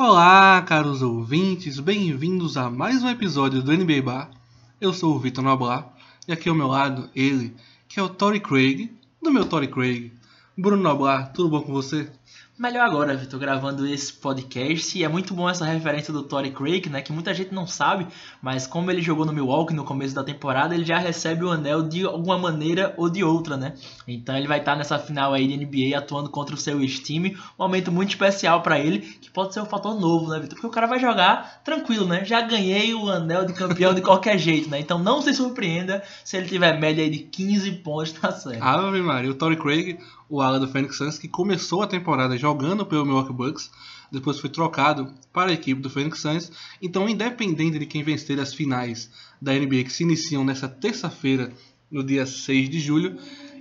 Olá, caros ouvintes, bem-vindos a mais um episódio do NBA Bar. Eu sou o Vitor Noblar e aqui ao meu lado ele, que é o Tory Craig, do meu Tory Craig. Bruno Noblar, tudo bom com você? Melhor agora, Vitor, gravando esse podcast. E é muito bom essa referência do Tory Craig, né? Que muita gente não sabe, mas como ele jogou no Milwaukee no começo da temporada, ele já recebe o anel de alguma maneira ou de outra, né? Então ele vai estar nessa final aí de NBA atuando contra o seu time. Um momento muito especial para ele, que pode ser um fator novo, né, Vitor? Porque o cara vai jogar tranquilo, né? Já ganhei o anel de campeão de qualquer jeito, né? Então não se surpreenda se ele tiver média aí de 15 pontos na série. Ave Maria, o Tory Craig o ala do Phoenix Suns, que começou a temporada jogando pelo Milwaukee Bucks, depois foi trocado para a equipe do Phoenix Suns. Então, independente de quem vencer as finais da NBA que se iniciam nessa terça-feira, no dia 6 de julho,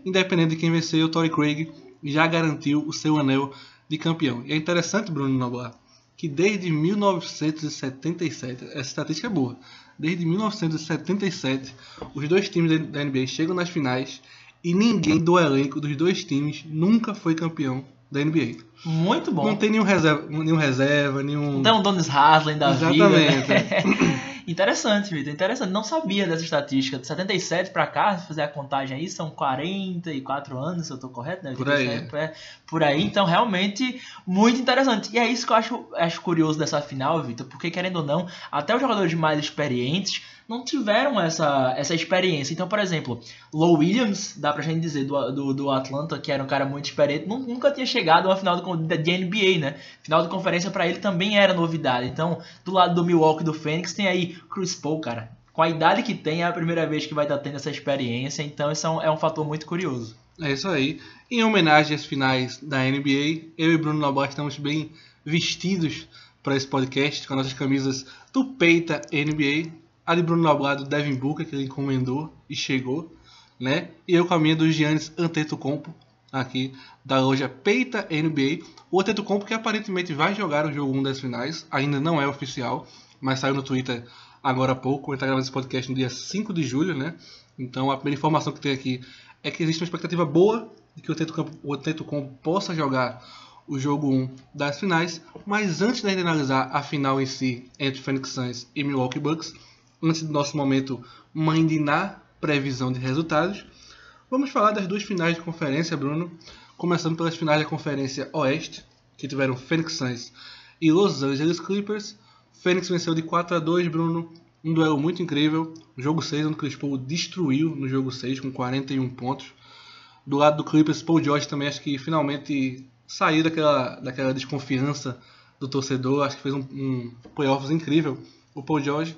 independente de quem vencer, o Torrey Craig já garantiu o seu anel de campeão. E é interessante, Bruno Noblar, que desde 1977, essa estatística é boa, desde 1977, os dois times da NBA chegam nas finais e ninguém do elenco dos dois times nunca foi campeão da NBA. Muito bom. Não tem nenhum reserva, nenhum reserva, nenhum. Tem um Donis Haslem da Exatamente. vida. Né? Interessante, Vitor. Interessante. Não sabia dessa estatística. De 77 para cá, se fazer a contagem aí, são 44 anos, se eu estou correto, né? Por aí. É, por aí. Então, realmente, muito interessante. E é isso que eu acho, acho curioso dessa final, Vitor, porque querendo ou não, até os jogadores mais experientes não tiveram essa, essa experiência. Então, por exemplo, Low Williams, dá pra gente dizer, do, do, do Atlanta, que era um cara muito experiente, nunca tinha chegado a final de, de NBA, né? Final de conferência para ele também era novidade. Então, do lado do Milwaukee do Phoenix, tem aí Chris Paul, cara. Com a idade que tem, é a primeira vez que vai estar tendo essa experiência, então isso é um, é um fator muito curioso. É isso aí. Em homenagem às finais da NBA, eu e Bruno Noboa estamos bem vestidos para esse podcast com nossas camisas do Peita NBA a de Bruno Noblado Devin Booker, que ele encomendou e chegou, né? E eu com a minha do Giannis Antetokounmpo, aqui da loja Peita NBA. O Antetokounmpo que aparentemente vai jogar o jogo 1 das finais, ainda não é oficial, mas saiu no Twitter agora há pouco, ele está gravando esse podcast no dia 5 de julho, né? Então a primeira informação que tem aqui é que existe uma expectativa boa de que o Antetokounmpo possa jogar o jogo 1 das finais, mas antes de analisar a final em si entre Phoenix Suns e Milwaukee Bucks, antes do nosso momento na previsão de resultados, vamos falar das duas finais de conferência, Bruno. Começando pelas finais da Conferência Oeste, que tiveram Phoenix Suns e Los Angeles Clippers. Phoenix venceu de 4 a 2, Bruno. Um duelo muito incrível. Jogo 6, onde Chris Paul destruiu no jogo 6 com 41 pontos. Do lado do Clippers, Paul George também acho que finalmente saiu daquela, daquela desconfiança do torcedor. Acho que fez um, um playoffs incrível o Paul George.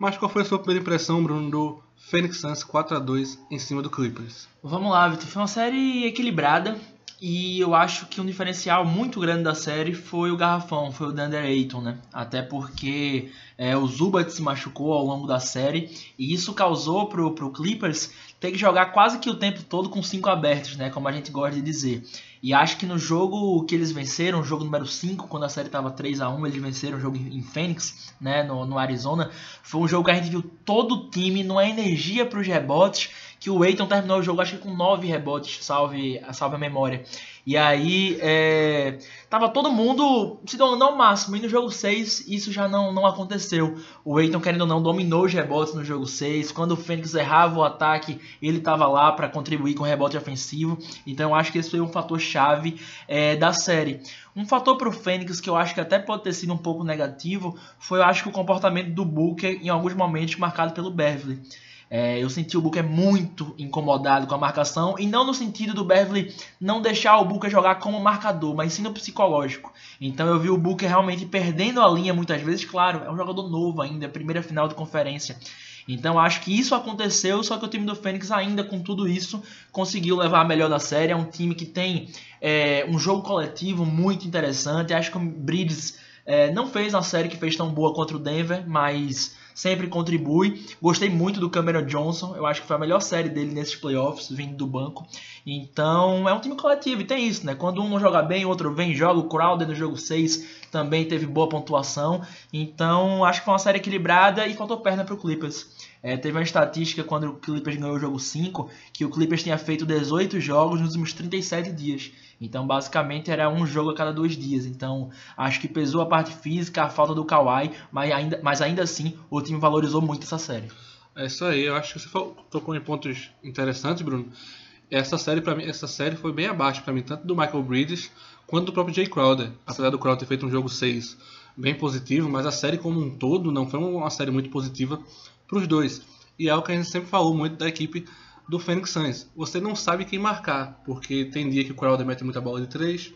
Mas qual foi a sua primeira impressão, Bruno, do Phoenix Suns 4 a 2 em cima do Clippers? Vamos lá, Vitor. Foi uma série equilibrada e eu acho que um diferencial muito grande da série foi o garrafão, foi o Dander Ayton, né? Até porque é, o Zubat se machucou ao longo da série e isso causou pro, pro Clippers ter que jogar quase que o tempo todo com cinco abertos, né? Como a gente gosta de dizer. E acho que no jogo que eles venceram, o jogo número 5, quando a série estava 3 a 1 eles venceram o jogo em Phoenix, né, no, no Arizona. Foi um jogo que a gente viu todo o time numa energia para os rebotes, que o Eiton terminou o jogo acho que com 9 rebotes, salve, salve a memória. E aí, é, tava todo mundo se doando ao máximo. E no jogo 6, isso já não, não aconteceu. O Eiton, querendo ou não, dominou os rebotes no jogo 6. Quando o Fênix errava o ataque, ele tava lá para contribuir com o rebote ofensivo. Então, eu acho que esse foi um fator chave é, da série. Um fator para o Fênix que eu acho que até pode ter sido um pouco negativo foi, eu acho, que o comportamento do Booker em alguns momentos marcado pelo Beverly. É, eu senti o Booker muito incomodado com a marcação, e não no sentido do Beverly não deixar o Booker jogar como marcador, mas sim no psicológico. Então eu vi o Booker realmente perdendo a linha muitas vezes, claro, é um jogador novo ainda, primeira final de conferência. Então acho que isso aconteceu, só que o time do Fênix ainda com tudo isso conseguiu levar a melhor da série. É um time que tem é, um jogo coletivo muito interessante. Acho que o Bridges é, não fez uma série que fez tão boa contra o Denver, mas sempre contribui. Gostei muito do Cameron Johnson, eu acho que foi a melhor série dele nesses playoffs, vindo do banco. Então é um time coletivo e tem isso, né? Quando um não joga bem, o outro vem joga. O Crowder no jogo 6 também teve boa pontuação. Então acho que foi uma série equilibrada e faltou perna para o Clippers. É, teve uma estatística quando o Clippers ganhou o jogo 5, que o Clippers tinha feito 18 jogos nos últimos 37 dias. Então, basicamente, era um jogo a cada dois dias. Então, acho que pesou a parte física, a falta do Kawhi, mas ainda, mas ainda assim, o time valorizou muito essa série. É isso aí, eu acho que você tocou em pontos interessantes, Bruno. Essa série, para mim, essa série foi bem abaixo para mim, tanto do Michael Bridges quanto do próprio Jay Crowder. Apesar do Crowder ter feito um jogo 6 bem positivo, mas a série como um todo não foi uma série muito positiva para os dois. E é o que a gente sempre falou muito da equipe do Phoenix Suns. Você não sabe quem marcar, porque tem dia que o Crowder mete muita bola de 3,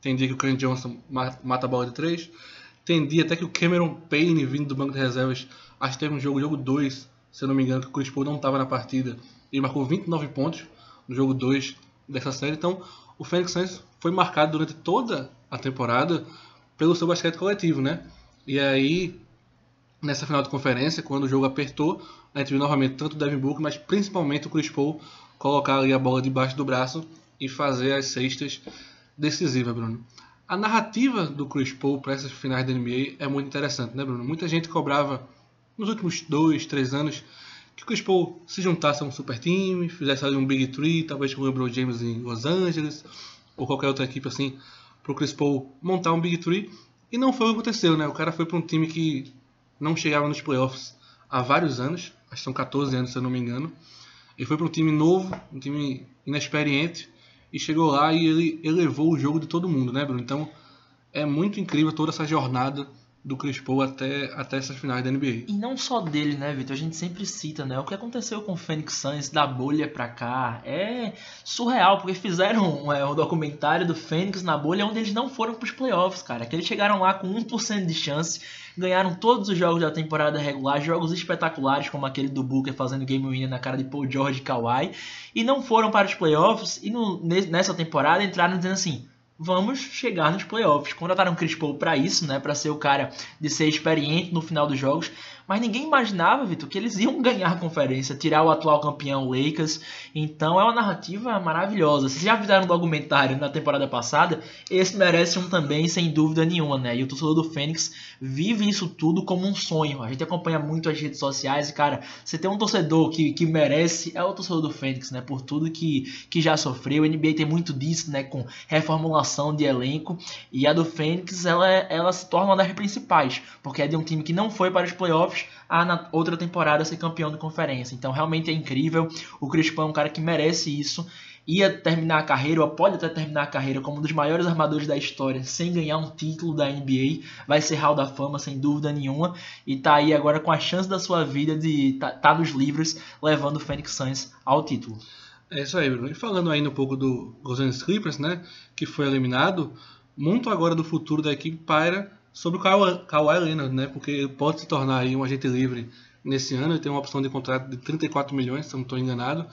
tem dia que o Ken Johnson mata a bola de 3, tem dia até que o Cameron Payne, vindo do banco de reservas, acho que teve um jogo, jogo 2, se eu não me engano, que o Chris Paul não estava na partida, e marcou 29 pontos no jogo 2 dessa série. Então, o Phoenix Suns foi marcado durante toda a temporada pelo seu basquete coletivo, né? E aí, nessa final de conferência, quando o jogo apertou, a gente viu novamente tanto o Devin Booker, mas principalmente o Chris Paul colocar ali a bola debaixo do braço e fazer as cestas decisivas, Bruno. A narrativa do Chris Paul para essas finais da NBA é muito interessante, né, Bruno? Muita gente cobrava nos últimos dois, três anos que o Chris Paul se juntasse a um super time, fizesse um Big Three, talvez com o LeBron James em Los Angeles, ou qualquer outra equipe assim, para o Chris Paul montar um Big Three. E não foi o que aconteceu, né? O cara foi para um time que não chegava nos playoffs há vários anos, acho que são 14 anos se eu não me engano. Ele foi para um time novo, um time inexperiente, e chegou lá e ele elevou o jogo de todo mundo, né, Bruno? Então é muito incrível toda essa jornada do Chris Paul até, até essas finais da NBA. E não só dele, né, Vitor? A gente sempre cita, né? O que aconteceu com o Phoenix Suns da bolha pra cá é surreal, porque fizeram é, um documentário do Phoenix na bolha onde eles não foram pros playoffs, cara. Que eles chegaram lá com 1% de chance, ganharam todos os jogos da temporada regular, jogos espetaculares, como aquele do Booker fazendo game winner na cara de Paul George e Kawhi, e não foram para os playoffs, e no, nessa temporada entraram dizendo assim vamos chegar nos playoffs. Contrataram o Chris Paul para isso, né, para ser o cara de ser experiente no final dos jogos, mas ninguém imaginava, Vitor, que eles iam ganhar a conferência, tirar o atual campeão Lakers. Então é uma narrativa maravilhosa. Vocês já fizeram um documentário na temporada passada, esse merece um também, sem dúvida nenhuma, né? E o torcedor do Fênix vive isso tudo como um sonho. A gente acompanha muito as redes sociais e, cara, você tem um torcedor que, que merece, é o torcedor do Fênix, né? Por tudo que, que já sofreu. O NBA tem muito disso, né? Com reformulação de elenco. E a do Fênix, ela, ela se torna uma das principais, porque é de um time que não foi para os playoffs a na outra temporada ser campeão de conferência. Então realmente é incrível. O Chris Paul é um cara que merece isso. Ia terminar a carreira, ou pode até terminar a carreira como um dos maiores armadores da história, sem ganhar um título da NBA. Vai ser Hall da Fama, sem dúvida nenhuma. E tá aí agora com a chance da sua vida de tá, tá nos livros, levando o Phoenix Suns ao título. É isso aí, Bruno. E falando ainda um pouco do Los Clippers, né, que foi eliminado, muito agora do futuro da equipe paira sobre o Kawhi, Leonard, né? Porque pode se tornar aí um agente livre nesse ano. Ele tem uma opção de contrato de 34 milhões, se eu não estou enganado.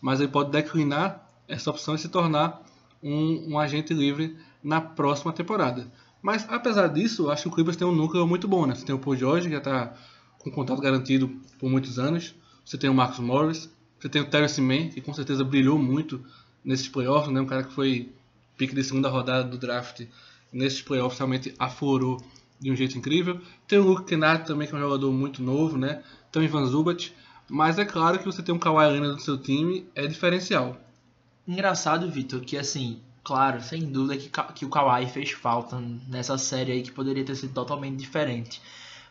Mas ele pode declinar essa opção e se tornar um, um agente livre na próxima temporada. Mas apesar disso, acho que o Clippers tem um núcleo muito bom, né? Você tem o Paul George, que já está com contrato garantido por muitos anos. Você tem o Marcus Morris. Você tem o Terrence Mann, que com certeza brilhou muito nesses playoffs, né? Um cara que foi pique de segunda rodada do draft nesses playoffs realmente aflorou de um jeito incrível. Tem o Luke Kennard também, que é um jogador muito novo, né? Tem Ivan Zubat. Mas é claro que você tem um Kawhi Leonard no seu time é diferencial. Engraçado, Vitor, que assim, claro, sem dúvida que, que o Kawhi fez falta nessa série aí que poderia ter sido totalmente diferente.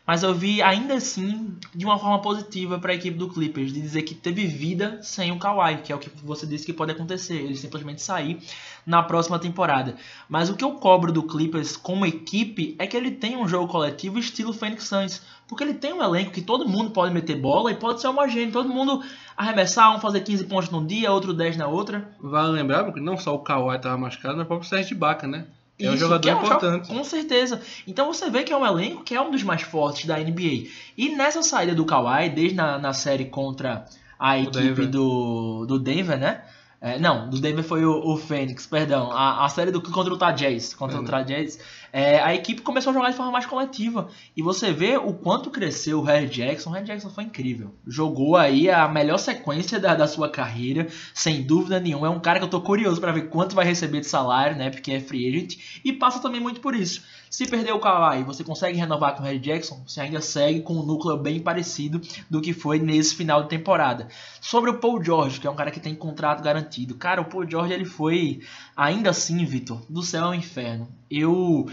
Mas eu vi ainda assim de uma forma positiva para a equipe do Clippers, de dizer que teve vida sem o Kawhi, que é o que você disse que pode acontecer, ele simplesmente sair na próxima temporada. Mas o que eu cobro do Clippers como equipe é que ele tem um jogo coletivo estilo Phoenix Suns, porque ele tem um elenco que todo mundo pode meter bola e pode ser homogêneo, todo mundo arremessar, um fazer 15 pontos num dia, outro 10 na outra. Vale lembrar, porque não só o Kawhi estava machucado, mas o próprio Sérgio Ibaka, né? É um jogador é um importante. com certeza. Então você vê que é um elenco que é um dos mais fortes da NBA. E nessa saída do Kawhi, desde na, na série contra a equipe Denver. Do, do Denver, né? É, não, do Denver foi o, o Fênix, perdão. A, a série do contra o Utah Jazz. Contra o Utah Jazz. É, a equipe começou a jogar de forma mais coletiva. E você vê o quanto cresceu o Harry Jackson. O Harry Jackson foi incrível. Jogou aí a melhor sequência da, da sua carreira, sem dúvida nenhuma. É um cara que eu tô curioso para ver quanto vai receber de salário, né? Porque é free agent. E passa também muito por isso. Se perder o Kawhi, você consegue renovar com o Harry Jackson, você ainda segue com um núcleo bem parecido do que foi nesse final de temporada. Sobre o Paul George, que é um cara que tem contrato garantido. Cara, o Paul George ele foi, ainda assim, Vitor, do céu ao inferno. Eu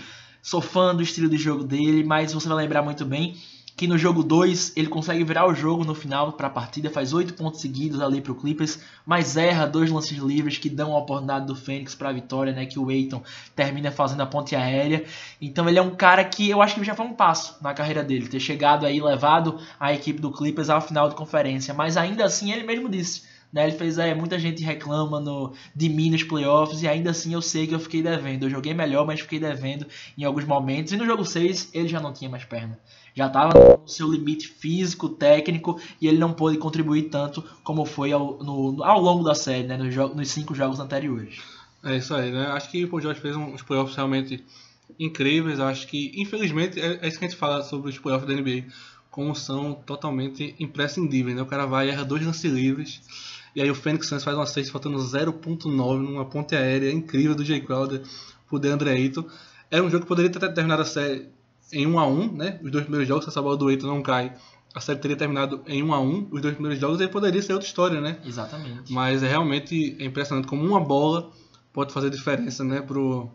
sou fã do estilo de jogo dele, mas você vai lembrar muito bem que no jogo 2 ele consegue virar o jogo no final para a partida, faz 8 pontos seguidos ali para o Clippers, mas erra dois lances livres que dão a oportunidade do Fênix para a vitória, né, que o Aiton termina fazendo a ponte aérea. Então ele é um cara que eu acho que já foi um passo na carreira dele, ter chegado aí, levado a equipe do Clippers ao final de conferência, mas ainda assim ele mesmo disse né, ele fez, é, muita gente reclama no, de mim nos playoffs e ainda assim eu sei que eu fiquei devendo. Eu joguei melhor, mas fiquei devendo em alguns momentos. E no jogo 6 ele já não tinha mais perna. Já estava no seu limite físico, técnico e ele não pôde contribuir tanto como foi ao, no, ao longo da série, né, nos, nos cinco jogos anteriores. É isso aí, né? Acho que o Paul George fez uns playoffs realmente incríveis. Acho que, infelizmente, é, é isso que a gente fala sobre os playoffs da NBA, como são totalmente imprescindíveis. Né? O cara vai e erra dois lances livres e aí o Phoenix Suns faz uma sexta faltando 0.9 numa ponte aérea incrível do Jay Crowder pro DeAndre Ayton. Era um jogo que poderia ter terminado a série em 1 a 1 né? Os dois primeiros jogos, se essa bola do Ayton não cai, a série teria terminado em 1 a 1 os dois primeiros jogos, aí poderia ser outra história, né? Exatamente. Mas é realmente impressionante como uma bola pode fazer diferença, né, pro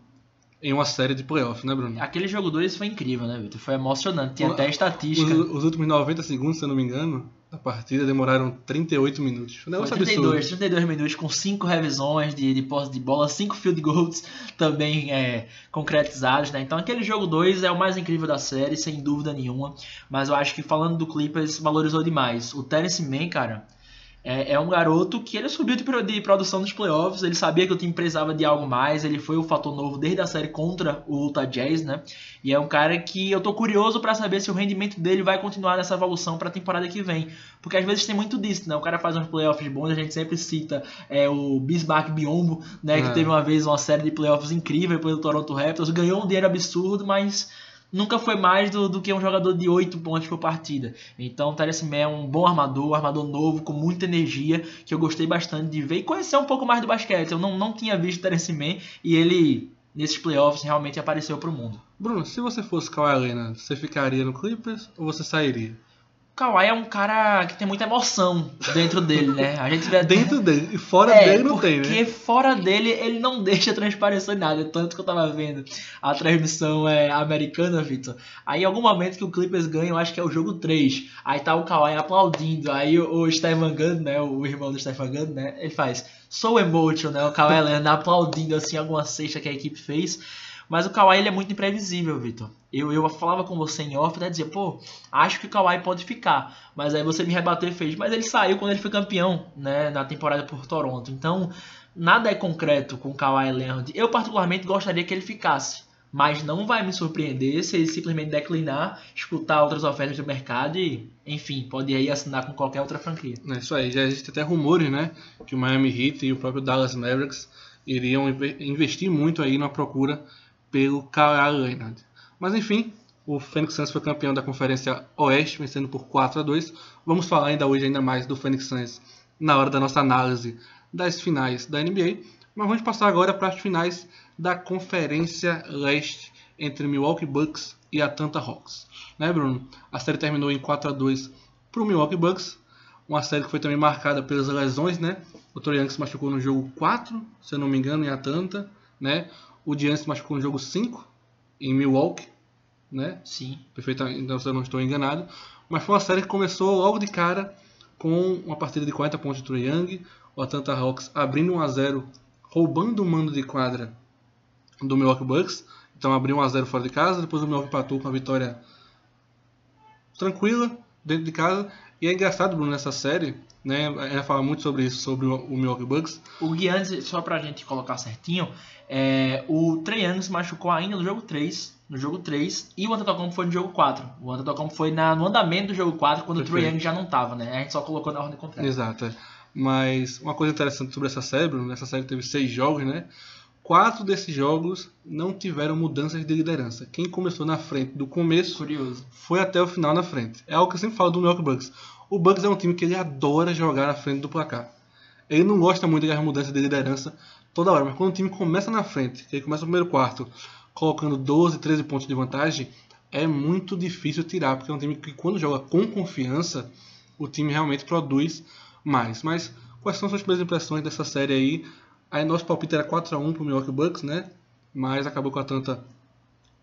em uma série de playoffs, né, Bruno? Aquele jogo 2 foi incrível, né, Vitor? Foi emocionante. Tinha o, até estatística. Os, os, últimos 90 segundos, se eu não me engano, da partida demoraram 38 minutos. Foi 32, absurdo. 32 minutos com 5 revisões de, de posse de bola, 5 field goals também é, concretizados, né? Então aquele jogo 2 é o mais incrível da série, sem dúvida nenhuma. Mas eu acho que falando do Clippers, valorizou demais. O Terence Mann, cara, é, é, um garoto que ele subiu de, de, produção nos playoffs, ele sabia que o time precisava de algo mais, ele foi o fator novo desde a série contra o Utah Jazz, né? E é um cara que eu tô curioso para saber se o rendimento dele vai continuar nessa evolução para a temporada que vem, porque às vezes tem muito disso, né? O cara faz uns playoffs bons, a gente sempre cita é, o Bismarck Biombo, né? É. Que teve uma vez uma série de playoffs incrível pelo Toronto Raptors, ganhou um dinheiro absurdo, mas nunca foi mais do, do que um jogador de 8 pontos por partida. Então o Terence Mann é um bom armador, um armador novo, com muita energia, que eu gostei bastante de ver e conhecer um pouco mais do basquete. Eu não, não tinha visto o Terence Mann e ele, nesses playoffs, realmente apareceu para o mundo. Bruno, se você fosse Kawhi Leonard, você ficaria no Clippers ou você sairia? Kawhi é um cara que tem muita emoção dentro dele, né? A gente vê dentro dele e fora é, dele não tem, né? Porque fora dele ele não deixa transparecer nada, tanto que eu tava vendo a transmissão é, americana, Vitor. Aí em algum momento que o Clippers ganha, eu acho que é o jogo 3. Aí tá o Kawhi aplaudindo, aí o, o Stephen Gunn, né, o irmão do Stephen Gunn, né, ele faz so emotional, né, o Kawhi Leonard aplaudindo assim alguma cesta que a equipe fez. Mas o Kawhi ele é muito imprevisível, Vitor. Eu, eu falava com você em off, né? Dizia, pô, acho que o Kawhi pode ficar. Mas aí você me rebateu e fez. Mas ele saiu quando ele foi campeão, né? Na temporada por Toronto. Então, nada é concreto com o Kawhi Leonard. Eu, particularmente, gostaria que ele ficasse. Mas não vai me surpreender se ele simplesmente declinar, escutar outras ofertas do mercado e, enfim, pode aí assinar com qualquer outra franquia. É isso aí. Já existem até rumores, né? Que o Miami Heat e o próprio Dallas Mavericks iriam investir muito aí na procura pelo Kawhi Leonard. Mas enfim, o Phoenix Suns foi campeão da Conferência Oeste, vencendo por 4 a 2. Vamos falar ainda hoje ainda mais do Phoenix Suns na hora da nossa análise das finais da NBA. Mas vamos passar agora para as finais da Conferência Leste entre Milwaukee Bucks e Atlanta Hawks. Né, Bruno? A série terminou em 4 a 2 para o Milwaukee Bucks. Uma série que foi também marcada pelas lesões, né? O Troy Young se machucou no jogo 4, se eu não me engano, em Atlanta, né? O Giannis se machucou no jogo 5 em Milwaukee, né? Sim. Perfeitamente, se eu não estou enganado. Mas foi uma série que começou logo de cara com uma partida de 40 pontos de Trae Young, o Atlanta Hawks abrindo 1 a 0, roubando o mando de quadra do Milwaukee Bucks. Então abriu 1 a 0 fora de casa, depois o Milwaukee empatou com a vitória tranquila dentro de casa. E é engraçado, Bruno, nessa série, né? A gente fala muito sobre isso, sobre o Milwaukee Bucks. O Giannis, só pra gente colocar certinho, é, o Trae Young se machucou ainda no jogo 3, no jogo 3, e o Antetokounmpo foi no jogo 4. O Antetokounmpo foi na, no andamento do jogo 4, quando Perfeito. o Trae Young já não tava, né? A gente só colocou na ordem contrária. Exato. É. Mas uma coisa interessante sobre essa série, Bruno, essa série teve seis jogos, né? Quatro desses jogos não tiveram mudanças de liderança. Quem começou na frente do começo Curioso. foi até o final na frente. É algo que eu sempre falo do Milwaukee Bucks. O Bucks é um time que ele adora jogar na frente do placar. Ele não gosta muito das mudanças de liderança toda hora, mas quando o time começa na frente, que ele começa no primeiro quarto, colocando 12, 13 pontos de vantagem, é muito difícil tirar, porque é um time que quando joga com confiança, o time realmente produz mais. Mas quais são suas primeiras impressões dessa série aí? Aí nosso palpite era 4 a 1 pro Milwaukee Bucks, né? Mas acabou com a Atlanta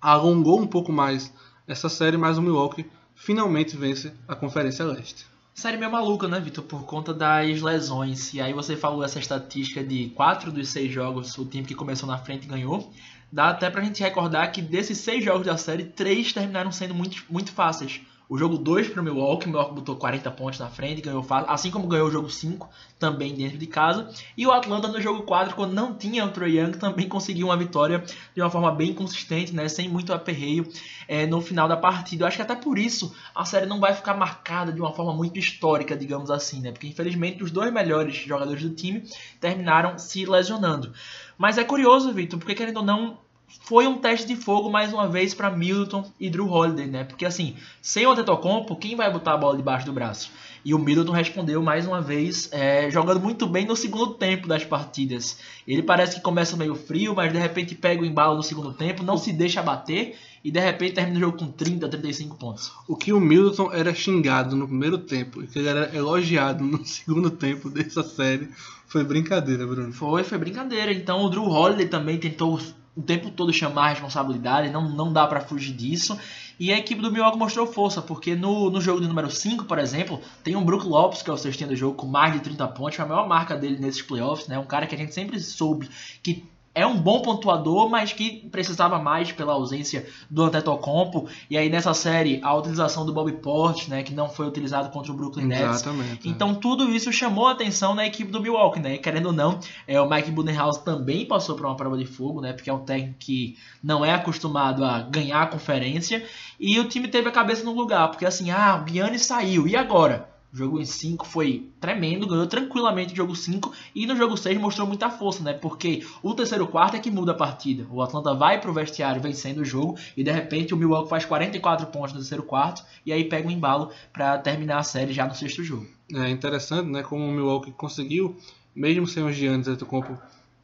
alongou um pouco mais essa série, mas o Milwaukee finalmente vence a Conferência Leste. Série meio maluca, né, Vitor? Por conta das lesões. E aí você falou essa estatística de 4 dos 6 jogos o time que começou na frente ganhou. Dá até pra gente recordar que desses 6 jogos da série, 3 terminaram sendo muito, muito fáceis. O jogo 2 para o Milwaukee, o Milwaukee botou 40 pontos na frente, ganhou fácil, assim como ganhou o jogo 5 também dentro de casa. E o Atlanta no jogo 4, quando não tinha o Troy Young, também conseguiu uma vitória de uma forma bem consistente, né, sem muito aperreio é, no final da partida. Eu acho que até por isso a série não vai ficar marcada de uma forma muito histórica, digamos assim, né, porque infelizmente os dois melhores jogadores do time terminaram se lesionando. Mas é curioso, Victor, porque querendo ou não, foi um teste de fogo mais uma vez para Middleton e Drew Holiday, né? Porque assim, sem o Antetokounmpo, quem vai botar a bola debaixo do braço? E o Middleton respondeu mais uma vez, é, jogando muito bem no segundo tempo das partidas. Ele parece que começa meio frio, mas de repente pega o embalo no segundo tempo, não se deixa bater e de repente termina o jogo com 30, 35 pontos. O que o Middleton era xingado no primeiro tempo e que ele era elogiado no segundo tempo dessa série foi brincadeira, Bruno. Foi, foi brincadeira. Então o Drew Holiday também tentou o tempo todo chamar a responsabilidade, não, não dá para fugir disso. E a equipe do Milwaukee mostrou força, porque no, no jogo de número 5, por exemplo, tem um Brook Lopes, que é o sextinho do jogo, com mais de 30 pontos, foi a maior marca dele nesses playoffs, né? Um cara que a gente sempre soube que é um bom pontuador, mas que precisava mais pela ausência do Antetokounmpo. E aí nessa série, a utilização do Bobby Portis, né, que não foi utilizado contra o Brooklyn Nets. Exatamente. é. Então tudo isso chamou a atenção na equipe do Milwaukee, né? E, querendo ou não, é, o Mike Budenholzer também passou por uma prova de fogo, né? Porque é um técnico que não é acostumado a ganhar a conferência. E o time teve a cabeça no lugar, porque assim, ah, o Biani saiu, e agora? O jogo em 5 foi tremendo, ganhou tranquilamente o jogo 5 e no jogo 6 mostrou muita força, né? Porque o terceiro quarto é que muda a partida. O Atlanta vai pro vestiário vencendo o jogo e de repente o Milwaukee faz 44 pontos no terceiro quarto e aí pega um embalo para terminar a série já no sexto jogo. É interessante, né, como o Milwaukee conseguiu, mesmo sem os Giannis Antetokounmpo,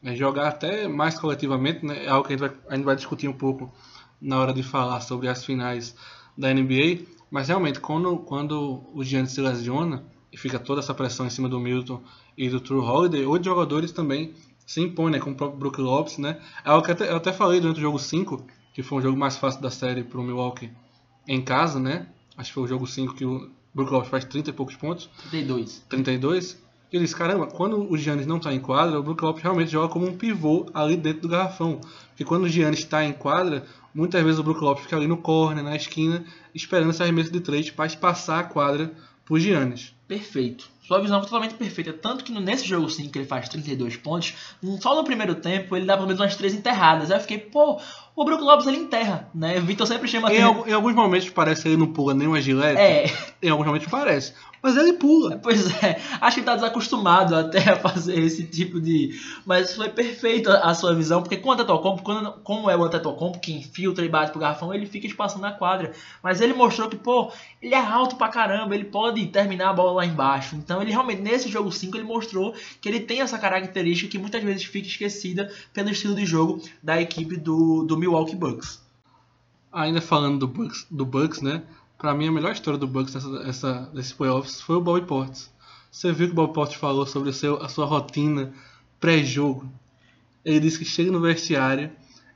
é, jogar até mais coletivamente, né? É algo que a gente, vai, a gente vai discutir um pouco na hora de falar sobre as finais da NBA. Mas realmente, quando, quando o Giannis se lesiona e fica toda essa pressão em cima do Milton e do True Holiday, outros jogadores também se impõem, né? Como o próprio Brook Lopes, né? É algo que até, eu até falei durante o jogo 5, que foi um jogo mais fácil da série para o Milwaukee em casa, né? Acho que foi o jogo 5 que o Brook Lopes faz 30 e poucos pontos. 32. 32. E eu disse, caramba, quando o Giannis não está em quadra, o Brook Lopes realmente joga como um pivô ali dentro do garrafão. Porque quando o Giannis está em quadra, muitas vezes o Brook Lopes fica ali no corner, na esquina, esperando esse arremesso de três para passar a quadra pro Giannis. Perfeito. Sua visão é totalmente perfeita. Tanto que nesse jogo 5 que ele faz 32 pontos, só no primeiro tempo ele dá pelo menos umas três enterradas. Aí eu fiquei, pô, o Brook Lopes ele enterra, né? O Vitor sempre chama Em, algum- em alguns momentos parece que ele não pula nem uma gilete. É, Em alguns momentos parece. Mas ele pula. pois é. Acho que ele tá desacostumado até a fazer esse tipo de. Mas foi perfeito a a sua visão, porque com o Antetokounmpo, quando, como é o Antetokounmpo que infiltra e bate pro garrafão, ele fica espaçando na quadra. Mas ele mostrou que, pô, ele é alto pra caramba, ele pode terminar a bola lá embaixo. Então ele realmente, nesse jogo 5, ele mostrou que ele tem essa característica que muitas vezes fica esquecida pelo estilo de jogo da equipe do, do Milwaukee Bucks. Ainda falando do Bucks, do Bucks né? Pra mim, a melhor história do Bucks nessa, essa, desses playoffs foi o Bobby Portis. Você viu que o Bobby Portis falou sobre seu, a sua rotina pré-jogo. Ele disse que chega no vestiário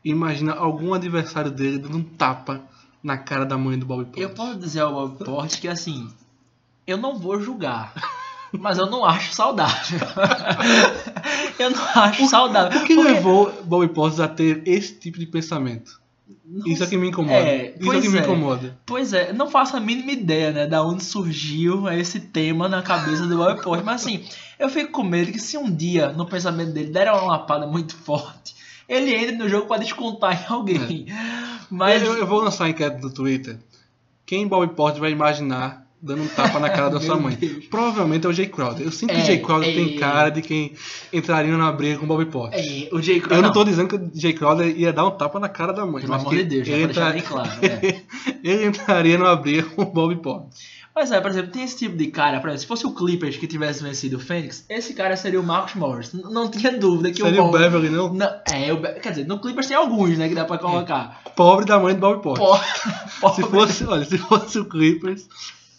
e imagina algum adversário dele dando um tapa na cara da mãe do Bobby Portis. Eu posso dizer ao Bob Porte que assim, eu não vou julgar, mas eu não acho saudável. eu não acho saudável. O que Porque- levou Bobby Portis a ter esse tipo de pensamento? Não Isso é que me incomoda. É, Isso é pois que me é. incomoda. Pois é, não faço a mínima ideia, né, da onde surgiu esse tema na cabeça do Bob Porte, mas assim, eu fico com medo que se um dia no pensamento dele der uma lapada muito forte, ele entre no jogo pra descontar em alguém. Mas Eu, eu vou lançar a enquete no Twitter. Quem Bobby Portis vai imaginar dando um tapa na cara da sua mãe. Deus. Provavelmente é o Jay Crowder. Eu sinto que É, o Jay Crowder é. tem cara de quem entraria numa briga com o Bobby Portis. É, o Jay Crowder. Eu não tô dizendo que o Jay Crowder ia dar um tapa na cara da mãe. Pelo amor que de Deus, já ele, entra- bem claro. né? ele entraria numa briga com o Bobby Portis. Mas é, por exemplo, tem esse tipo de cara, por exemplo, se fosse o Clippers que tivesse vencido o Fênix, esse cara seria o Marcus Morris. N- Não tinha dúvida que Seria o o Ball- Beverly, não? Não, é, o Be- quer dizer, no Clippers tem alguns, né, que dá pra colocar. Pobre da mãe do Bobby Portis. Pô, Se fosse, olha, se fosse o Clippers,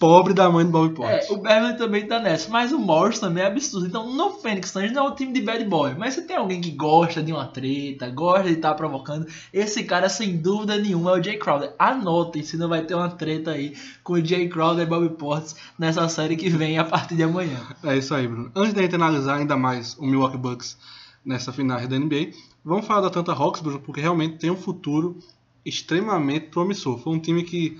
pobre da mãe do Bobby Portis. É, o Beverly também tá nessa, mas o Morris também é absurdo. Então, no Phoenix Suns não é um time de bad boy, mas se tem alguém que gosta de uma treta, gosta de estar provocando, esse cara sem dúvida nenhuma é o Jay Crowder. Anotem se não vai ter uma treta aí com o Jay Crowder e Bobby Portis nessa série que vem a partir de amanhã. É isso aí, Bruno. Antes da gente analisar ainda mais o Milwaukee Bucks nessa final da NBA, vamos falar da Atlanta Hawks, Bruno, porque realmente tem um futuro extremamente promissor. Foi um time que,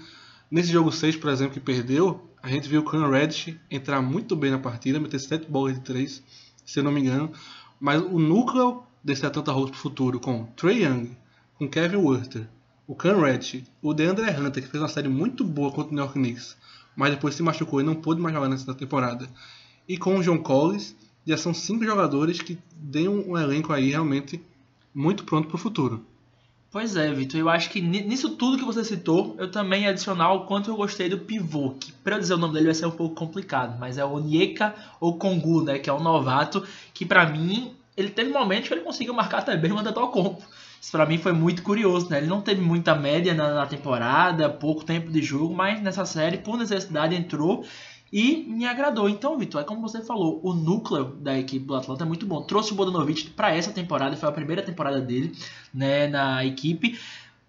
nesse jogo 6, por exemplo, que perdeu, a gente viu o Cam Reddish entrar muito bem na partida, meter 7 bolas de 3, se eu não me engano. Mas o núcleo desse Atlanta Hawks pro futuro, com Trey Young, com Kevin Werther, o Cam Reddish, o DeAndre Hunter, que fez uma série muito boa contra o New York Knicks, mas depois se machucou e não pôde mais jogar nessa temporada, e com o John Collins, já são cinco jogadores que um, um elenco aí realmente muito pronto para o futuro. Pois é, Vitor, eu acho que ni- nisso tudo que você citou, eu também adicionar o quanto eu gostei do pivô, que pra dizer o nome dele vai ser um pouco complicado, mas é o Onyeka Okongu, né, que é um novato, que pra mim, ele teve momentos que ele conseguiu marcar até bem o Antetokounmpo. Isso pra mim foi muito curioso, né? Ele não teve muita média na, na temporada, pouco tempo de jogo, mas nessa série, por necessidade, entrou e me agradou. Então, Vitor, é como você falou, o núcleo da equipe do Atlanta é muito bom. Trouxe o Bodanovich para essa temporada, foi a primeira temporada dele né, na equipe.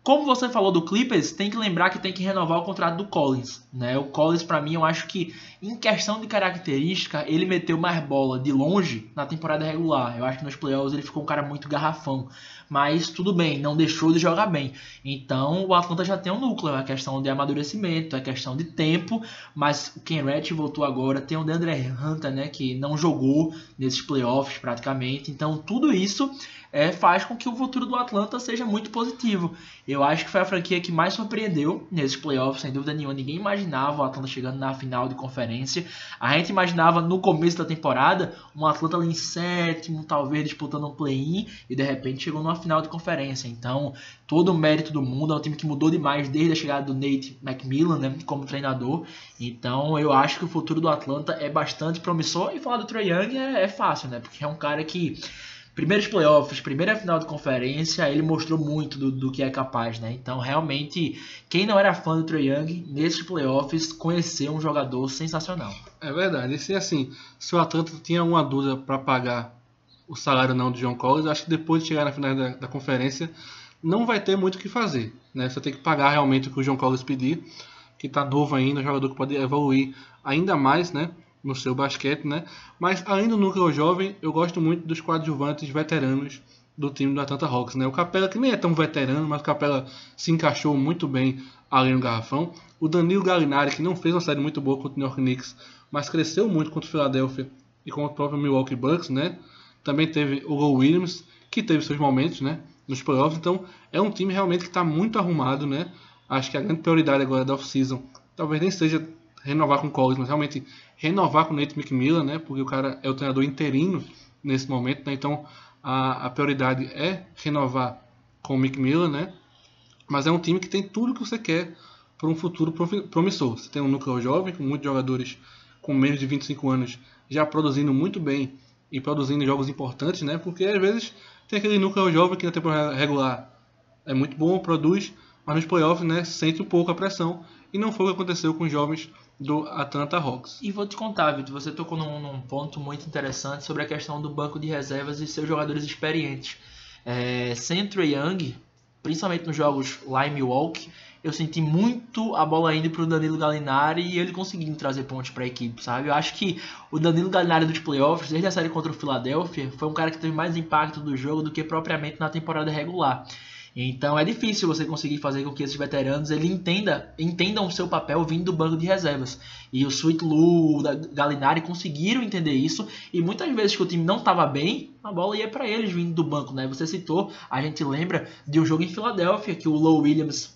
Como você falou do Clippers, tem que lembrar que tem que renovar o contrato do Collins. Né? O Collins, para mim, eu acho que em questão de característica, ele meteu mais bola de longe na temporada regular. Eu acho que nos playoffs ele ficou um cara muito garrafão. Mas tudo bem, não deixou de jogar bem. Então o Atlanta já tem um núcleo, é questão de amadurecimento, é questão de tempo. Mas o Ken Ratch voltou agora, tem o DeAndre Hunter, né, que não jogou nesses playoffs praticamente. Então tudo isso é, faz com que o futuro do Atlanta seja muito positivo. Eu acho que foi a franquia que mais surpreendeu nesses playoffs, sem dúvida nenhuma. Ninguém imaginava o Atlanta chegando na final de conferência. A gente imaginava no começo da temporada um Atlanta ali em sétimo, talvez disputando um play-in, e de repente chegou numa final de conferência. Então, todo o mérito do mundo. É um time que mudou demais desde a chegada do Nate McMillan né, como treinador. Então, eu acho que o futuro do Atlanta é bastante promissor. E falar do Trae Young é, é fácil, né? Porque é um cara que primeiros playoffs, primeira final de conferência, ele mostrou muito do, do que é capaz, né? Então, realmente, quem não era fã do Trae Young, nesses playoffs, conheceu um jogador sensacional. É verdade. E se assim, se o Atlanta tinha alguma dúvida para pagar o salário não de John Collins, acho que depois de chegar na final da, da conferência, não vai ter muito o que fazer. Né? Você tem que pagar realmente o que o John Collins pedir, que está novo ainda, um jogador que pode evoluir ainda mais, né? No seu basquete, né? Mas ainda no núcleo jovem, eu gosto muito dos coadjuvantes veteranos do time do Atlanta Hawks, né? O Capela, que nem é tão veterano, mas o Capela se encaixou muito bem ali no garrafão. O Danilo Gallinari, que não fez uma série muito boa contra o New York Knicks, mas cresceu muito contra o Philadelphia e contra o próprio Milwaukee Bucks, né? Também teve o Lou Williams, que teve seus momentos, né? Nos playoffs, então é um time realmente que está muito arrumado, né? Acho que a grande prioridade agora da off-season talvez nem seja renovar com o Collins, mas realmente renovar com o Nate McMillan, né? Porque o cara é o treinador interino nesse momento, né? Então a, a prioridade é renovar com o McMillan, né? Mas é um time que tem tudo que você quer para um futuro promissor. Você tem um núcleo jovem, com muitos jogadores com menos de 25 anos já produzindo muito bem e produzindo jogos importantes, né? Porque às vezes tem aquele núcleo jovem que na temporada regular é muito bom, produz, mas nos playoffs, né, sente um pouco a pressão. E não foi o que aconteceu com os jovens do Atlanta Hawks. E vou te contar, Vitor, você tocou num, num ponto muito interessante sobre a questão do banco de reservas e seus jogadores experientes. É, o Young, principalmente nos jogos em Milwaukee, eu senti muito a bola indo pro Danilo Gallinari e ele conseguindo trazer pontos para a equipe, sabe? Eu acho que o Danilo Gallinari dos playoffs, desde a série contra o Philadelphia, foi um cara que teve mais impacto do jogo do que propriamente na temporada regular. Então é difícil você conseguir fazer com que esses veteranos ele entenda, entendam o seu papel vindo do banco de reservas. E o Sweet Lu, da- Gallinari conseguiram entender isso. E muitas vezes que o time não estava bem, a bola ia para eles vindo do banco, né? Você citou, a gente lembra de um jogo em Filadélfia que o Low Williams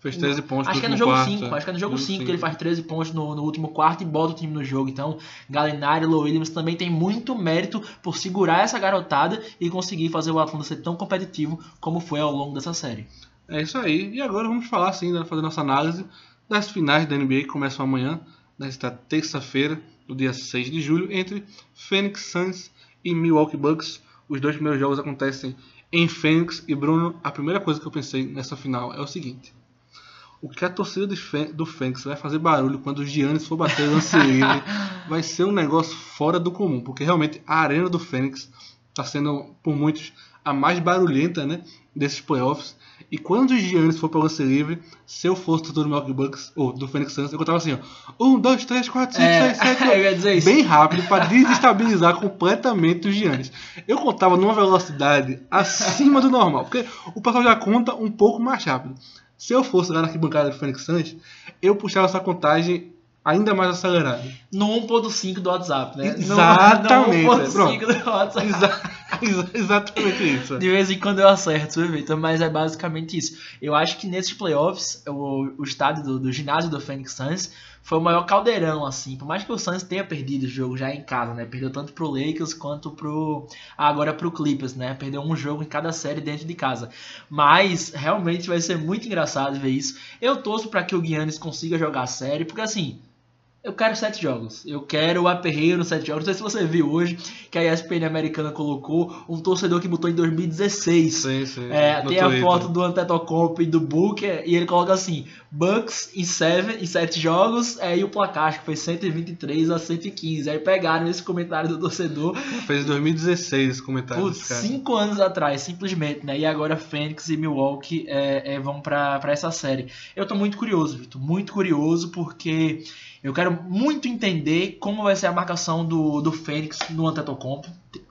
Fez 13 pontos Acho no que é no jogo quarto, 5, é. acho que é no jogo Jogo 5 que ele faz 13 pontos no, no último quarto e bota o time no jogo. Então, Gallinari e Low Williams também tem muito mérito por segurar essa garotada e conseguir fazer o Atlanta ser tão competitivo como foi ao longo dessa série. É isso aí. E agora vamos falar, assim, né, fazer nossa análise das finais da NBA que começam amanhã, nesta terça-feira, do dia 6 de julho, entre Phoenix Suns e Milwaukee Bucks. Os dois primeiros jogos acontecem em Phoenix. E Bruno, a primeira coisa que eu pensei nessa final é o seguinte. O que a torcida do Fê- do Phoenix vai fazer barulho quando o Giannis for bater o lance livre vai ser um negócio fora do comum, porque realmente a arena do Fênix está sendo, por muitos, a mais barulhenta né, desses playoffs. E quando o Giannis for para o lance livre, se eu fosse do Milwaukee Bucks, ou do Phoenix Suns, eu contava assim, ó, 1, 2, 3, 4, 5, É, 6, 7, eu ia dizer isso. bem rápido para desestabilizar completamente o Giannis. Eu contava numa velocidade acima do normal, porque o pessoal já conta um pouco mais rápido. Se eu fosse lá na arquibancada do Phoenix Suns, eu puxava essa contagem ainda mais acelerada. No 1.5 do WhatsApp, né? Exatamente, No, é, 1.5 do WhatsApp. Exa- exa- exatamente isso. De vez em quando eu acerto, vê, então, mas é basicamente isso. Eu acho que nesses playoffs, o, o estádio do, do ginásio do Phoenix Suns foi o maior caldeirão, assim. Por mais que o Suns tenha perdido o jogo já em casa, né? Perdeu tanto pro Lakers quanto pro. agora pro Clippers, né? Perdeu um jogo em cada série dentro de casa. Mas realmente vai ser muito engraçado ver isso. Eu torço para que o Giannis consiga jogar a série, porque assim. Eu quero sete jogos. Eu quero o aperreio nos sete jogos. Não sei se você viu hoje que a ESPN americana colocou um torcedor que botou em 2016. Sim, sim. É, tem a Twitter. foto do Antetokounmpo e do Booker e ele coloca assim: Bucks em 7 em sete jogos, é, e o placar acho que foi 123 a 115. Aí pegaram esse comentário do torcedor, Fez em 2016 esse comentário. cara. cinco anos atrás, simplesmente, né? E agora Phoenix e Milwaukee é, é, vão pra, pra essa série. Eu tô muito curioso, Vitor, muito curioso, porque eu quero muito entender como vai ser a marcação do, do Fênix no Antetokounmpo.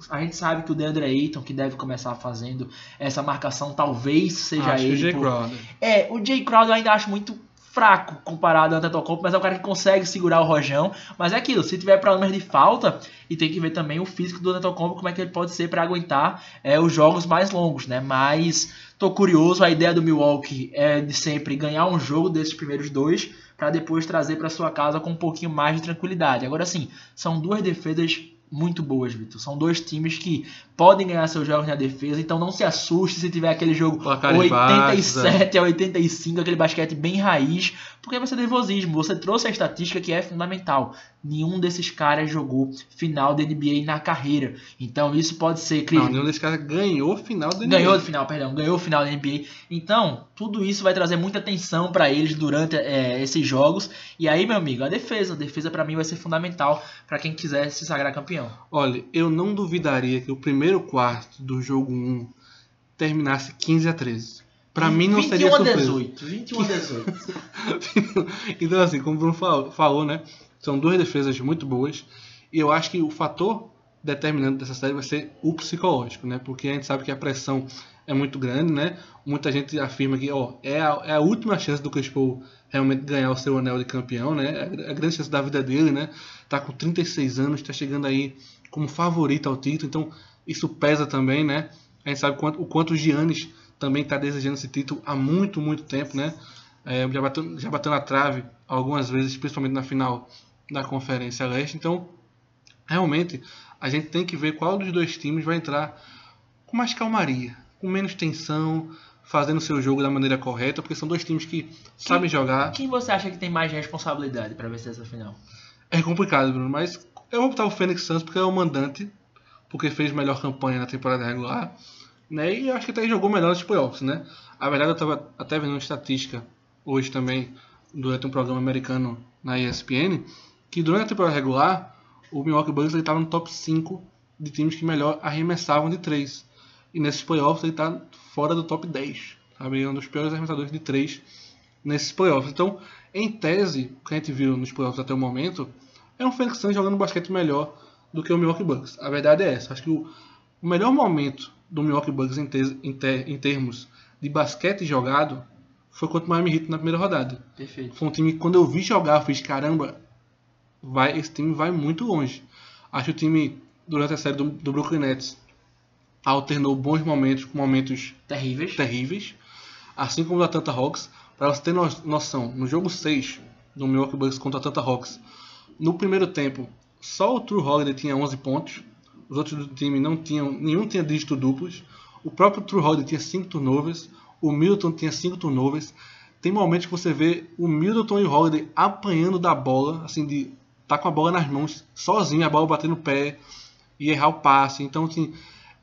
A gente sabe que o DeAndre Ayton, que deve começar fazendo essa marcação, talvez seja Acho que o ele. Jay por- Crowder. É, o Jay Crowder eu ainda acho muito fraco comparado ao Antetokounmpo, mas é o cara que consegue segurar o rojão. Mas é aquilo, se tiver problemas de falta, e tem que ver também o físico do Antetokounmpo, como é que ele pode ser para aguentar é, os jogos mais longos, né? Mas tô curioso, a ideia do Milwaukee é de sempre ganhar um jogo desses primeiros dois, para depois trazer para sua casa com um pouquinho mais de tranquilidade. Agora sim, são duas defesas muito boas, Vitor. São dois times que podem ganhar seus jogos na defesa, então não se assuste se tiver aquele jogo Placares 87 a 85, aquele basquete bem raiz, porque vai ser nervosismo. Você trouxe a estatística que é fundamental. Nenhum desses caras jogou final da NBA na carreira. Então isso pode ser Não, nenhum desses caras ganhou final Ganhou NBA. o final, perdão, ganhou o final da NBA. Então, tudo isso vai trazer muita atenção para eles durante é, esses jogos. E aí, meu amigo, a defesa, a defesa para mim vai ser fundamental para quem quiser se sagrar campeão. Olha, eu não duvidaria que o primeiro quarto do jogo 1 terminasse 15 a 13. Pra mim não seria 21 a surpresa. 18, 21 a 18. então, assim, como o Bruno falou, né? São duas defesas muito boas. E eu acho que o fator determinante dessa série vai ser o psicológico, né? Porque a gente sabe que a pressão é muito grande, né? Muita gente afirma que ó, é, a, é a última chance do Chris Paul realmente ganhar o seu anel de campeão, né? É a grande chance da vida dele, né? Tá com 36 anos, tá chegando aí como favorito ao título, então isso pesa também, né? A gente sabe quanto, o quanto o Giannis também está desejando esse título há muito, muito tempo, né? É, já, bateu, já bateu na trave algumas vezes, principalmente na final da Conferência Leste. Então, realmente, a gente tem que ver qual dos dois times vai entrar com mais calmaria, com menos tensão, fazendo seu jogo da maneira correta, porque são dois times que sabem jogar. Quem você acha que tem mais responsabilidade para vencer essa final? É complicado, Bruno, mas eu vou botar o Phoenix Suns porque é o mandante, porque fez melhor campanha na temporada regular, né? E eu acho que até jogou melhor nos playoffs, né? A verdade, eu estava até vendo uma estatística hoje também, durante um programa americano na ESPN, que durante a temporada regular, o Milwaukee Bucks estava no top 5 de times que melhor arremessavam de 3. E nesses playoffs ele está fora do top 10. Sabe? É um dos piores arremessadores de 3 nesses playoffs. Então, em tese, o que a gente viu nos playoffs até o momento é um Phoenix Suns jogando basquete melhor do que o Milwaukee Bucks. A verdade é essa. Acho que o, o melhor momento do Milwaukee Bucks em, te, em, ter, em termos de basquete jogado foi contra o Miami Heat na primeira rodada. Perfeito. Foi um time que quando eu vi jogar, eu fiz, caramba, vai, esse time vai muito longe. Acho que o time, durante a série do, do Brooklyn Nets, alternou bons momentos com momentos Terríveis. terríveis, assim como o Atlanta Hawks. Para você ter no- noção, no jogo 6 do Milwaukee Bucks contra a Atlanta Hawks, no primeiro tempo, só o True Holiday tinha 11 pontos. Os outros do time não tinham, nenhum tinha dígito duplos. O próprio True Holiday tinha 5 turnovers. O Milton tinha 5 turnovers. Tem momentos que você vê o Middleton e o Holiday apanhando da bola, assim, de tá com a bola nas mãos, sozinho, a bola batendo no pé e errar o passe. Então, assim,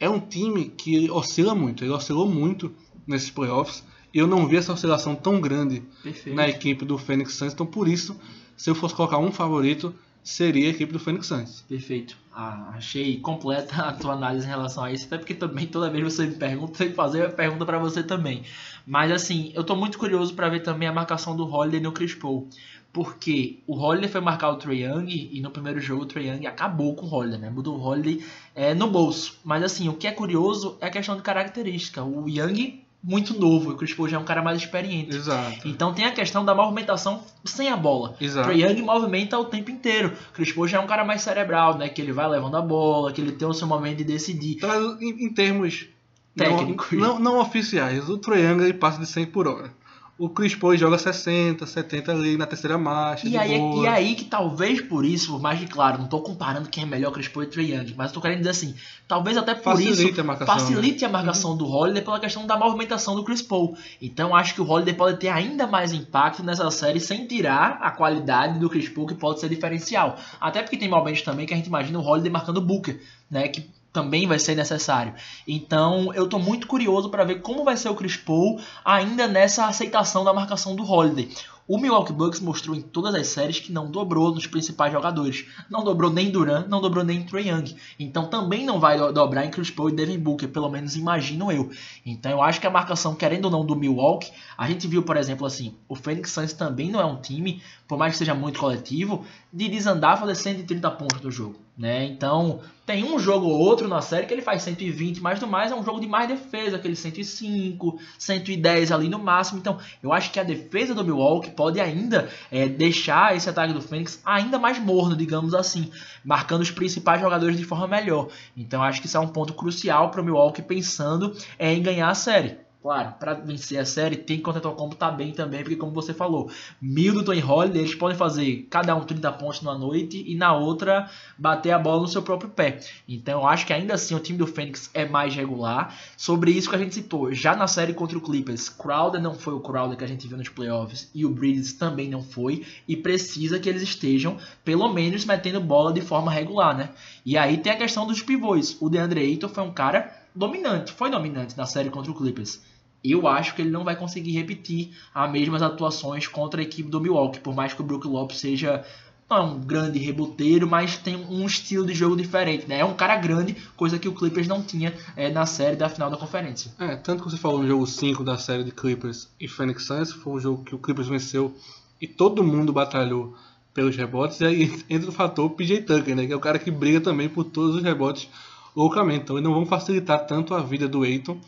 é um time que oscila muito. Ele oscilou muito nesses playoffs. E eu não vi essa oscilação tão grande Perfeito. na equipe do Phoenix Suns. Então, por isso, se eu fosse colocar um favorito, seria a equipe do Phoenix Suns. Perfeito. Ah, achei completa a tua análise em relação a isso, até porque também toda vez você me pergunta, tenho que fazer a pergunta pra você também. Mas assim, eu tô muito curioso pra ver também a marcação do Holiday no Chris Paul. Porque o Holiday foi marcar o Trae Young e no primeiro jogo o Trae Young acabou com o Holiday, né? Mudou o Holiday é, no bolso. Mas assim, o que é curioso é a questão de característica. O Young, muito novo, e o Chris Paul já é um cara mais experiente. Exato. Então tem a questão da movimentação sem a bola. Exato. Trae Young movimenta o tempo inteiro. Chris Paul já é um cara mais cerebral, né? Que ele vai levando a bola, que ele tem o seu momento de decidir. Então, em, em termos não- Técnicos. Não, não oficiais, o Trae Young ele passa de 100 por hora. O Chris Paul joga 60, 70 ali na terceira marcha. E aí, boa. e aí que talvez por isso, por mais que claro, não tô comparando quem é melhor Chris Paul e Trae Young, mas tô querendo dizer assim, talvez até por Facilita isso a marcação, né? facilite a marcação do Holiday pela questão da movimentação do Chris Paul. Então acho que o Holiday pode ter ainda mais impacto nessa série sem tirar a qualidade do Chris Paul que pode ser diferencial. Até porque tem momentos também que a gente imagina o Holiday marcando o Booker, né, que também vai ser necessário. Então, eu tô muito curioso para ver como vai ser o Chris Paul ainda nessa aceitação da marcação do Holiday. O Milwaukee Bucks mostrou em todas as séries que não dobrou nos principais jogadores. Não dobrou nem Duran, não dobrou nem Trae Young. Então também não vai do- dobrar em Chris Paul e Devin Booker, pelo menos imagino eu. Então eu acho que a marcação, querendo ou não, do Milwaukee, a gente viu, por exemplo, assim, o Phoenix Suns também não é um time, por mais que seja muito coletivo, de desandar fazer 130 pontos do jogo. Né? Então, tem um jogo ou outro na série que ele faz 120, mas do mais é um jogo de mais defesa, aquele 105, 110 ali no máximo. Então, eu acho que a defesa do Milwaukee pode ainda é, deixar esse ataque do Phoenix ainda mais morno, digamos assim, marcando os principais jogadores de forma melhor. Então, acho que isso é um ponto crucial para o Milwaukee pensando é, em ganhar a série. Claro, para vencer a série tem que contratar o combo tá bem também, porque como você falou, Middleton e Holiday, eles podem fazer cada um 30 pontos numa noite e na outra bater a bola no seu próprio pé. Então eu acho que ainda assim o time do Phoenix é mais regular. Sobre isso que a gente citou, já na série contra o Clippers, Crowder não foi o Crowder que a gente viu nos playoffs e o Bridges também não foi e precisa que eles estejam pelo menos metendo bola de forma regular, né? E aí tem a questão dos pivôs. O DeAndre Ayton foi um cara dominante, foi dominante na série contra o Clippers. Eu acho que ele não vai conseguir repetir as mesmas atuações contra a equipe do Milwaukee, por mais que o Brook Lopes seja não é um grande reboteiro, mas tem um estilo de jogo diferente, né? É um cara grande, coisa que o Clippers não tinha é, na série da final da conferência. É, tanto que você falou no jogo 5 da série de Clippers e Phoenix Suns, foi um jogo que o Clippers venceu e todo mundo batalhou pelos rebotes, e aí entra o fator PJ Tucker, né, que é o cara que briga também por todos os rebotes loucamente. Então eles não vão facilitar tanto a vida do Aiton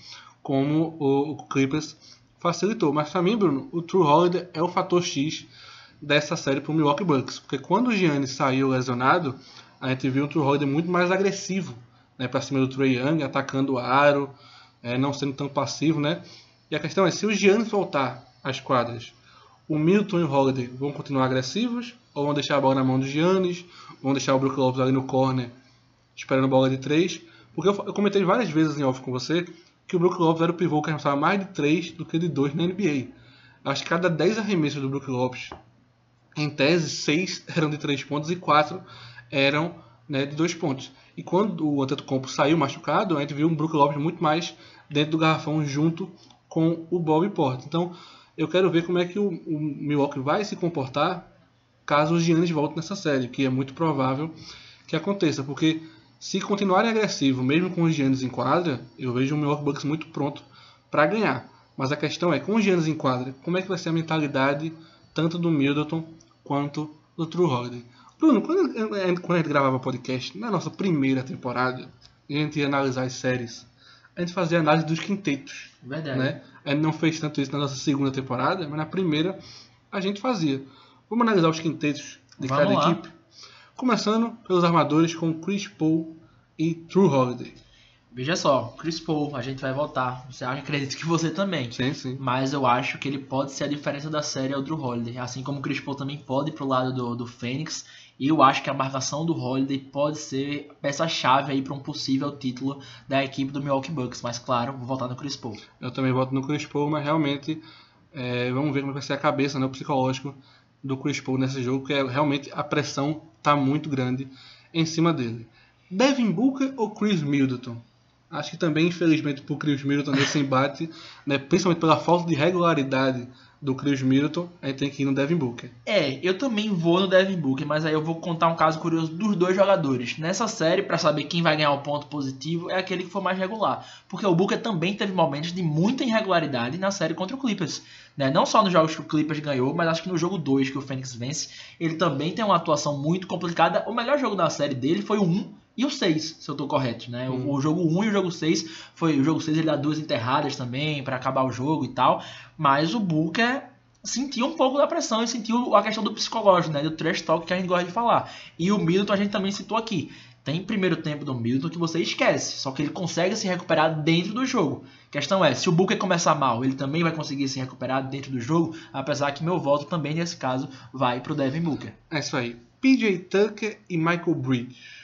como o, o Clippers facilitou. Mas pra mim, Bruno, o True Holiday é o fator X dessa série pro Milwaukee Bucks, porque quando o Giannis saiu lesionado, a gente viu o True Holiday muito mais agressivo, né, para cima do Trae Young, atacando o aro, é, não sendo tão passivo, né? E a questão é, se o Giannis voltar às quadras, o Milton e o Holiday vão continuar agressivos ou vão deixar a bola na mão do Giannis, vão deixar o Brook Lopes ali no corner esperando bola de 3? Porque eu, eu comentei várias vezes em off com você que o Brook Lopes era o pivô que arremessava mais de 3 do que de 2 na NBA. Acho que cada 10 arremessos do Brook Lopes, em tese, 6 eram de 3 pontos e 4 eram né, de 2 pontos. E quando o Antetokounmpo saiu machucado, a gente viu um Brook Lopes muito mais dentro do garrafão junto com o Bob Porter. Então, eu quero ver como é que o, o Milwaukee vai se comportar caso os Giannis voltem nessa série, que é muito provável que aconteça, porque se continuarem agressivos, mesmo com os Giannis em quadra, eu vejo o Milwaukee Bucks muito pronto para ganhar. Mas a questão é, com os Giannis em quadra, como é que vai ser a mentalidade tanto do Middleton quanto do True Holiday? Bruno, quando, quando a gente gravava podcast, na nossa primeira temporada, a gente ia analisar as séries, a gente fazia análise dos quintetos. Verdade. Né? A gente não fez tanto isso na nossa segunda temporada, mas na primeira a gente fazia. Vamos analisar os quintetos de Vamos cada lá. equipe. Começando pelos armadores com Chris Paul e True Holiday. Veja só, Chris Paul, a gente vai voltar. Você acha, acredito que você também. Sim, sim. Mas eu acho que ele pode ser a diferença da série ao Drew Holiday. Assim como o Chris Paul também pode ir pro lado do, do Fênix. E eu acho que a marcação do Holiday pode ser peça-chave aí para um possível título da equipe do Milwaukee Bucks. Mas claro, vou voltar no Chris Paul. Eu também voto no Chris Paul, mas realmente é, vamos ver como vai ser a cabeça, né, o psicológico do Chris Paul nesse jogo, que é, realmente a pressão tá muito grande em cima dele. Devin Booker ou Chris Middleton? Acho que também, infelizmente, pro Chris Middleton nesse embate, né, principalmente pela falta de regularidade do Chris Middleton, a gente tem que ir no Devin Booker. É, eu também vou no Devin Booker, mas aí eu vou contar um caso curioso dos dois jogadores. Nessa série, para saber quem vai ganhar o ponto positivo, é aquele que for mais regular. Porque o Booker também teve momentos de muita irregularidade na série contra o Clippers. Né? Não só nos jogos que o Clippers ganhou, mas acho que no jogo 2 que o Phoenix vence, ele também tem uma atuação muito complicada. O melhor jogo da série dele foi o 1 e o 6, se eu tô correto, né? Hum. O, o jogo 1 e o jogo 6 foi o jogo 6 ele dá duas enterradas também para acabar o jogo e tal, mas o Booker sentiu um pouco da pressão e sentiu a questão do psicológico, né? Do trash talk que a gente gosta de falar. E o Middleton a gente também citou aqui. Tem primeiro tempo do Middleton que você esquece, só que ele consegue se recuperar dentro do jogo. A questão é, se o Booker começar mal, ele também vai conseguir se recuperar dentro do jogo, apesar que meu voto também nesse caso vai pro Devin Booker. É isso aí. PJ Tucker e Michael Bridges.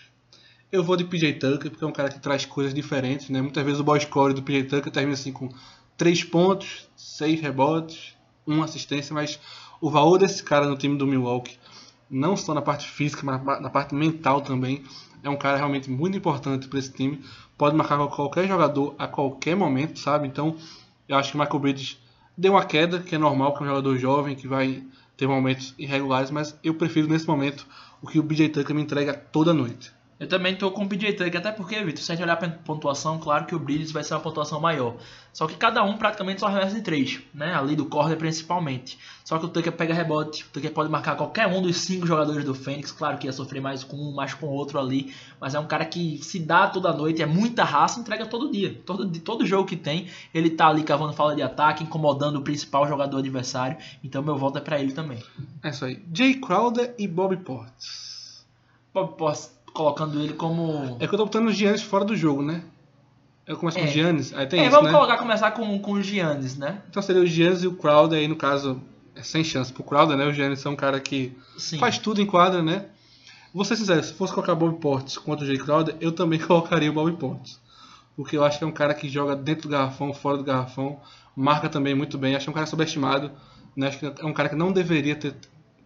Eu vou de PJ Tucker porque é um cara que traz coisas diferentes, né? Muitas vezes o boy score do PJ Tucker termina assim com 3 pontos, 6 rebotes, 1 assistência, mas o valor desse cara no time do Milwaukee, não só na parte física, mas na parte mental também, é um cara realmente muito importante para esse time. Pode marcar qualquer jogador a qualquer momento, sabe? Então, eu acho que o Michael Bridges deu uma queda, que é normal, que é um jogador jovem, que vai ter momentos irregulares, mas eu prefiro nesse momento o que o PJ Tucker me entrega toda noite. Eu também tô com o PJ Tucker, até porque, Vitor, se a gente olhar pra pontuação, claro que o Bridges vai ser uma pontuação maior. Só que cada um praticamente só arremessa de 3, né? Ali do corner principalmente. Só que o Tucker pega rebote, o Tucker pode marcar qualquer um dos cinco jogadores do Fênix, claro que ia sofrer mais com um, mais com outro ali, mas é um cara que se dá toda noite, é muita raça, entrega todo dia. Todo, de todo jogo que tem, ele tá ali cavando fala de ataque, incomodando o principal jogador adversário, então meu voto é pra ele também. É isso aí. Jay Crowder e Bobby Portis. Bob Portis colocando ele como. É que eu tô botando o Giannis fora do jogo, né? Eu começo com É. o Giannis, aí tem é, isso, vamos né? colocar, começar com, com o Giannis, né? Então seria o Giannis e o Crowder, aí no caso, é sem chance pro Crowder, né? O Giannis é um cara que Sim. faz tudo em quadra, né? Vou ser sincero, se fosse colocar Bobby Portis contra o Jay Crowder, eu também colocaria o Bobby Portis. Porque eu acho que é um cara que joga dentro do garrafão, fora do garrafão, marca também muito bem. Acho que é um cara subestimado, né? Acho que é um cara que não deveria ter,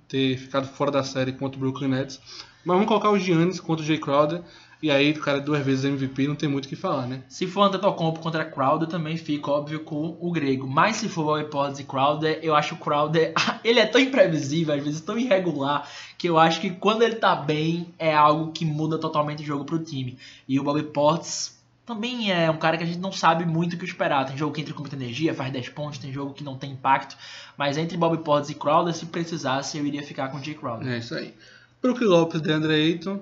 ter ficado fora da série contra o Brooklyn Nets. Mas vamos colocar o Giannis contra o Jay Crowder, e aí o cara é duas vezes MVP, não tem muito o que falar, né? Se for Antetokounmpo contra Crowder, também fica óbvio com o grego. Mas se for Bobby Portis e Crowder, eu acho o Crowder, ele é tão imprevisível, às vezes tão irregular, que eu acho que quando ele tá bem, é algo que muda totalmente o jogo pro time. E o Bobby Portis também é um cara que a gente não sabe muito o que esperar. Tem jogo que entra com muita energia, faz 10 pontos, tem jogo que não tem impacto. Mas entre Bobby Portis e Crowder, se precisasse, eu iria ficar com o Jay Crowder. É isso aí. Brook Lopes, DeAndre Ayton,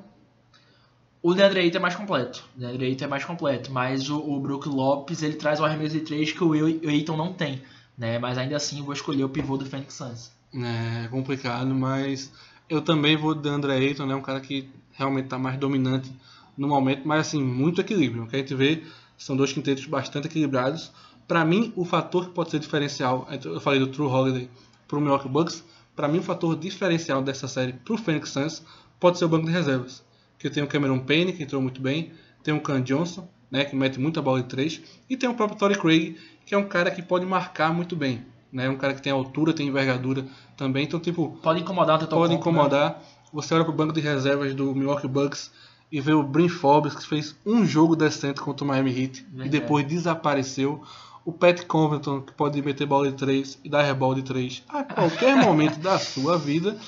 O DeAndre Ayton é mais completo. O DeAndre Ayton é mais completo. Mas o, o Brook Lopes, ele traz o arremesso de 3 que o Ayton não tem. Né? Mas ainda assim, eu vou escolher o pivô do Phoenix Suns. É complicado, mas eu também vou de André Ayton, né? Um cara que realmente está mais dominante no momento, mas assim, muito equilíbrio. O que a gente vê são dois quintetos bastante equilibrados. Para mim, o fator que pode ser diferencial, eu falei do True Holiday para o Milwaukee Bucks, para mim o fator diferencial dessa série para o Phoenix Suns pode ser o banco de reservas. Que tem o Cameron Payne, que entrou muito bem, tem o Cam Johnson, né, que mete muita bola de três, e tem o próprio Torrey Craig, que é um cara que pode marcar muito bem. Né, um cara que tem altura, tem envergadura também, então tipo, Pode incomodar o pode né? incomodar. Você olha pro banco de reservas do Milwaukee Bucks e vê o Brin Forbes, que fez um jogo decente contra o Miami Heat Verdade. e depois desapareceu. O Pat Covington, que pode meter bola de 3 e dar rebola de 3 a qualquer momento da sua vida.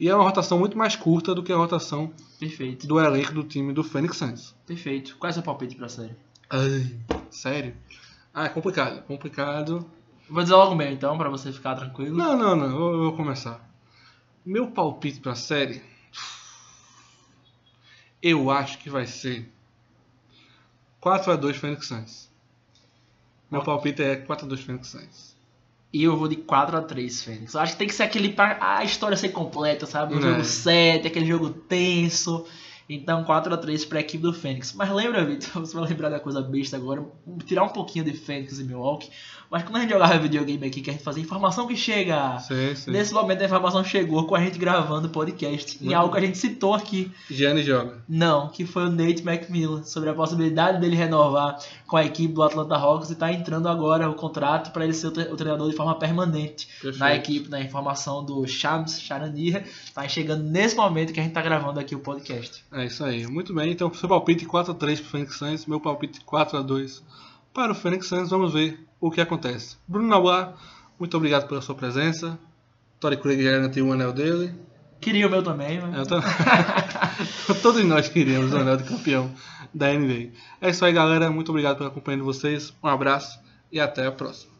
E é uma rotação muito mais curta do que a rotação Perfeito, do elenco do time do Phoenix Suns. perfeito. Qual é o seu palpite pra série? Ai, sério? Ah, é complicado. Complicado. Vou dizer logo o meu então, pra você ficar tranquilo. Não, não, não. Eu, eu vou começar. Meu palpite pra série. Eu acho que vai ser 4x2 Phoenix Suns. Meu palpite é 4x2 Phoenix Suns. E eu vou de 4x3, Fênix. Eu acho que tem que ser aquele pra a história ser completa, sabe? O É. jogo 7, aquele jogo tenso. Então 4 a 3 para a equipe do Fênix. Mas lembra, Vitor, você vai lembrar da coisa besta agora, tirar um pouquinho de Fênix e Milwaukee. Mas quando a gente jogava videogame aqui, que a gente fazia informação que chega. Sim, sim. Nesse momento a informação chegou com a gente gravando o podcast. Em Uhum. algo que a gente citou aqui. Gianni joga. Não, que foi o Nate McMillan, sobre a possibilidade dele renovar com a equipe do Atlanta Hawks e tá entrando agora o contrato para ele ser o, tre- o treinador de forma permanente Perfeito. na equipe, na informação do Shams Charanir. Tá chegando nesse momento que a gente tá gravando aqui o podcast. É isso aí. Muito bem. Então, seu palpite 4x3 para o Phoenix Suns. Meu palpite 4x2 para o Phoenix Suns. Vamos ver o que acontece. Bruno Nablar, muito obrigado pela sua presença. Tory Craig já garantiu o anel dele. Queria o meu também, mas... Eu tô- Todos nós queríamos o anel de campeão da NBA. É isso aí, galera. Muito obrigado pela companhia de vocês. Um abraço e até a próxima.